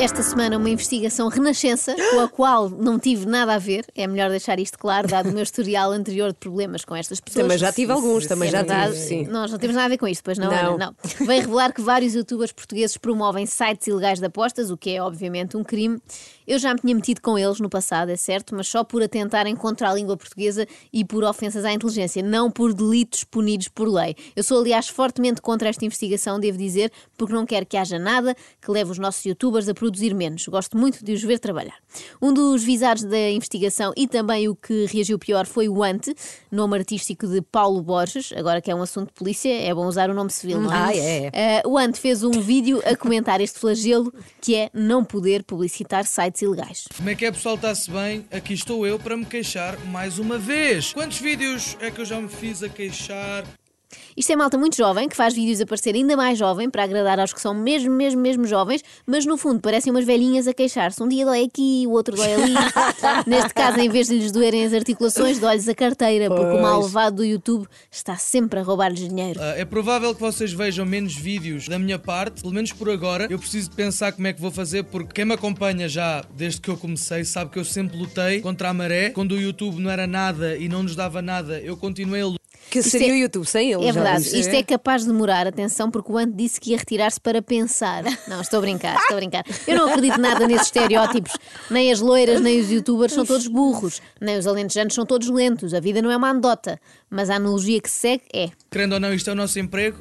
Esta semana uma investigação renascença com a qual não tive nada a ver. É melhor deixar isto claro, dado o meu historial anterior de problemas com estas pessoas. Também já tive alguns, também É já verdade. tive, sim. Nós não temos nada a ver com isto, pois não, Não. Ana? Não. Vem revelar que vários youtubers portugueses promovem sites ilegais de apostas, o que é obviamente um crime. Eu já me tinha metido com eles no passado, é certo, mas só por atentarem contra a língua portuguesa e por ofensas à inteligência, não por delitos punidos por lei. Eu sou, aliás, fortemente contra esta investigação, devo dizer, porque não quero que haja nada que leve os nossos youtubers a produzir menos. Gosto muito de os ver trabalhar. Um dos visados da investigação e também o que reagiu pior foi o Ante, nome artístico de Paulo Borges, agora que é um assunto de polícia, é bom usar o nome civil, não é? Ah, é. Eh, o Ante fez um vídeo a comentar este flagelo que é não poder publicitar sites ilegais. Como é que é pessoal, está-se bem? Aqui estou eu para me queixar mais uma vez. Quantos vídeos é que eu já me fiz a queixar? Isto é malta muito jovem, que faz vídeos a parecer ainda mais jovem, para agradar aos que são mesmo, mesmo, mesmo jovens, mas no fundo parecem umas velhinhas a queixar-se. Um dia dói aqui, o outro dói ali. Neste caso, em vez de lhes doerem as articulações, dói-lhes a carteira, porque o malvado do YouTube está sempre a roubar-lhes dinheiro. Ah, é provável que vocês vejam menos vídeos da minha parte, pelo menos por agora. Eu preciso de pensar como é que vou fazer, porque quem me acompanha já desde que eu comecei sabe que eu sempre lutei contra a maré. Quando o YouTube não era nada e não nos dava nada, eu continuei a lutar. Que Isto seria é- o YouTube sem ele. É verdade, viste? isto é capaz de demorar, atenção, porque o Ante disse que ia retirar-se para pensar. Não, estou a brincar, estou a brincar. Eu não acredito nada nesses estereótipos. Nem as loiras, nem os youtubers são todos burros, nem os alentejanos são todos lentos. A vida não é uma anedota, mas a analogia que se segue é. Querendo ou não, isto é o nosso emprego.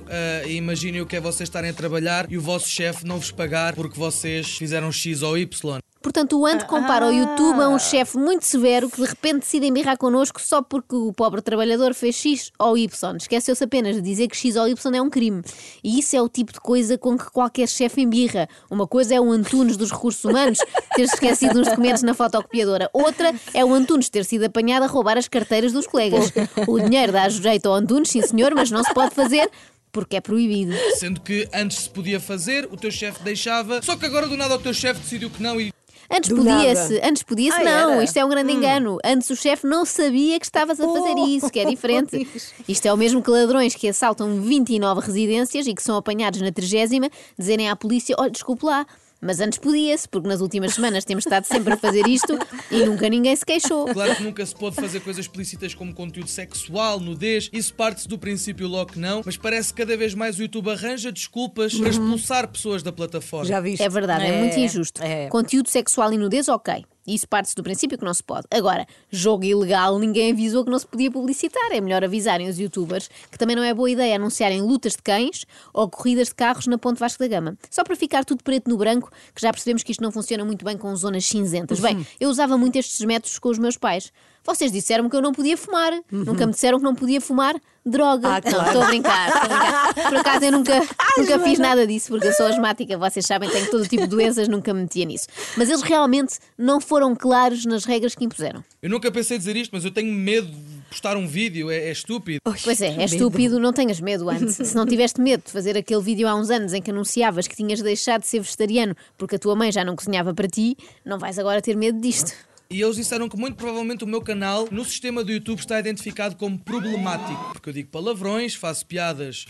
e imaginem o que é vocês estarem a trabalhar e o vosso chefe não vos pagar porque vocês fizeram X ou Y. Portanto, o Ante compara o YouTube a um chefe muito severo que de repente decide embirrar connosco só porque o pobre trabalhador fez X ou Y. Esqueceu-se apenas de dizer que X ou Y é um crime. E isso é o tipo de coisa com que qualquer chefe embirra. Uma coisa é o Antunes dos recursos humanos ter esquecido uns documentos na fotocopiadora. Outra é o Antunes ter sido apanhado a roubar as carteiras dos colegas. O dinheiro dá jeito ao Antunes, sim senhor, mas não se pode fazer porque é proibido. Sendo que antes se podia fazer, o teu chefe deixava. Só que agora do nada o teu chefe decidiu que não e Antes podia-se, antes podia-se, Ah, não. era? Isto é um grande engano. Antes o chefe não sabia que estavas a fazer isso, que é diferente. Isto é o mesmo que ladrões que assaltam 29 residências e que são apanhados na 30 dizerem à polícia: olha, desculpe lá. Mas antes podia-se, porque nas últimas semanas temos estado sempre a fazer isto e nunca ninguém se queixou. Claro que nunca se pode fazer coisas explícitas como conteúdo sexual, nudez, isso parte-se do princípio logo que não, mas parece que cada vez mais o YouTube arranja desculpas para expulsar pessoas da plataforma. Já viste? É verdade, é, É, muito injusto. é. Conteúdo sexual e nudez, ok. Isso parte-se do princípio que não se pode. Agora, jogo ilegal, ninguém avisou que não se podia publicitar. É melhor avisarem os youtubers que também não é boa ideia anunciarem lutas de cães ou corridas de carros na Ponte Vasco da Gama. Só para ficar tudo preto no branco, que já percebemos que isto não funciona muito bem com zonas cinzentas. Bem, eu usava muito estes métodos com os meus pais. Vocês disseram-me que eu não podia fumar. Nunca me disseram que não podia fumar droga. Ah, Não, claro. estou a brincar, estou a brincar. Por acaso eu nunca, nunca fiz nada disso, porque eu sou asmática, vocês sabem, tenho todo tipo de doenças, nunca me metia nisso. Mas eles realmente não foram claros nas regras que impuseram. Eu nunca pensei dizer isto, mas eu tenho medo de postar um vídeo, é, é estúpido. Pois é, é estúpido, não tenhas medo antes. Se não tiveste medo de fazer aquele vídeo há uns anos em que anunciavas que tinhas deixado de ser vegetariano porque a tua mãe já não cozinhava para ti, não vais agora ter medo disto. E eles disseram que muito provavelmente o meu canal no sistema do YouTube está identificado como problemático, porque eu digo palavrões, faço piadas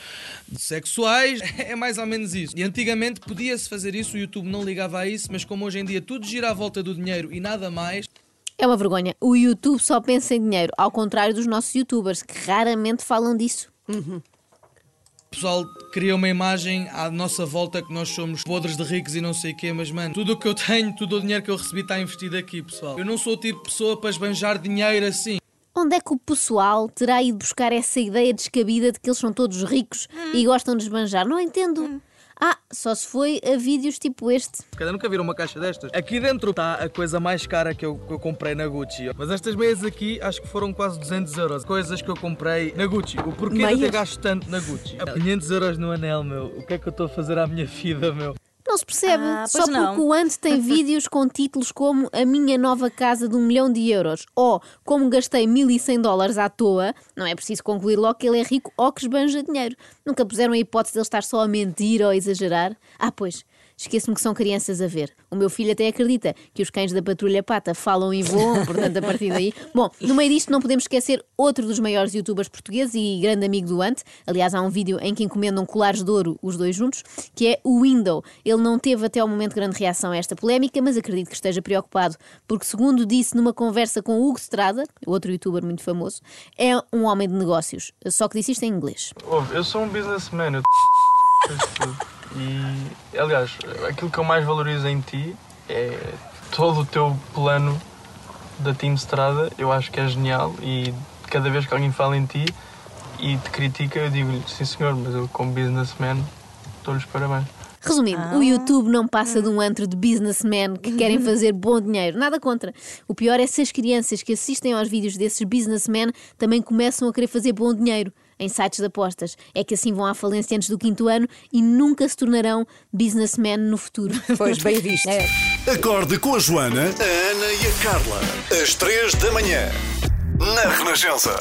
sexuais, é mais ou menos isso. E antigamente podia-se fazer isso, o YouTube não ligava a isso, mas como hoje em dia tudo gira à volta do dinheiro e nada mais, É uma vergonha. O YouTube só pensa em dinheiro, ao contrário dos nossos youtubers, que raramente falam disso. O pessoal cria uma imagem à nossa volta que nós somos podres de ricos e não sei o quê, mas mano, tudo o que eu tenho, todo o dinheiro que eu recebi está investido aqui, pessoal. Eu não sou o tipo de pessoa para esbanjar dinheiro assim. Onde é que o pessoal terá ido buscar essa ideia descabida de que eles são todos ricos e gostam de esbanjar? Não entendo. Ah, só se foi a vídeos tipo este. Cada nunca viram uma caixa destas? Aqui dentro está a coisa mais cara que eu, que eu comprei na Gucci. Mas estas meias aqui acho que foram quase 200 euros. Coisas que eu comprei na Gucci. O porquê de ter gasto tanto na Gucci? 500 euros no anel, meu. O que é que eu estou a fazer à minha vida, meu? Não se percebe. Ah, Só não. porque o Ante tem vídeos com títulos como A Minha Nova Casa de um Milhão de Euros ou Como Gastei 1100 dólares à toa, não é preciso concluir logo que ele é rico ou que esbanja dinheiro. Nunca puseram a hipótese de ele estar só a mentir ou a exagerar. Ah, pois. Esqueço-me que são crianças a ver. O meu filho até acredita que os cães da patrulha pata falam e voam, portanto, a partir daí. Bom, no meio disto, não podemos esquecer outro dos maiores youtubers portugueses e grande amigo do Ant. Aliás, há um vídeo em que encomendam colares de ouro os dois juntos, que é o Window. Ele não teve até ao momento grande reação a esta polémica, mas acredito que esteja preocupado, porque, segundo disse numa conversa com Hugo Strada, outro youtuber muito famoso, é um homem de negócios. Só que disse isto em inglês. eu sou um businessman, eu e aliás, aquilo que eu mais valorizo em ti é todo o teu plano da Team Strada, eu acho que é genial e cada vez que alguém fala em ti e te critica, eu digo-lhe, sim senhor, mas eu como businessman dou-lhes parabéns. Resumindo, ah. o YouTube não passa de um antro de businessmen que querem fazer bom dinheiro. Nada contra. O pior é se as crianças que assistem aos vídeos desses businessmen também começam a querer fazer bom dinheiro em sites de apostas. É que assim vão à falência antes do quinto ano e nunca se tornarão businessmen no futuro. Pois, bem visto. É. Acorde com a Joana, a Ana e a Carla. Às três da manhã. Na Renascença.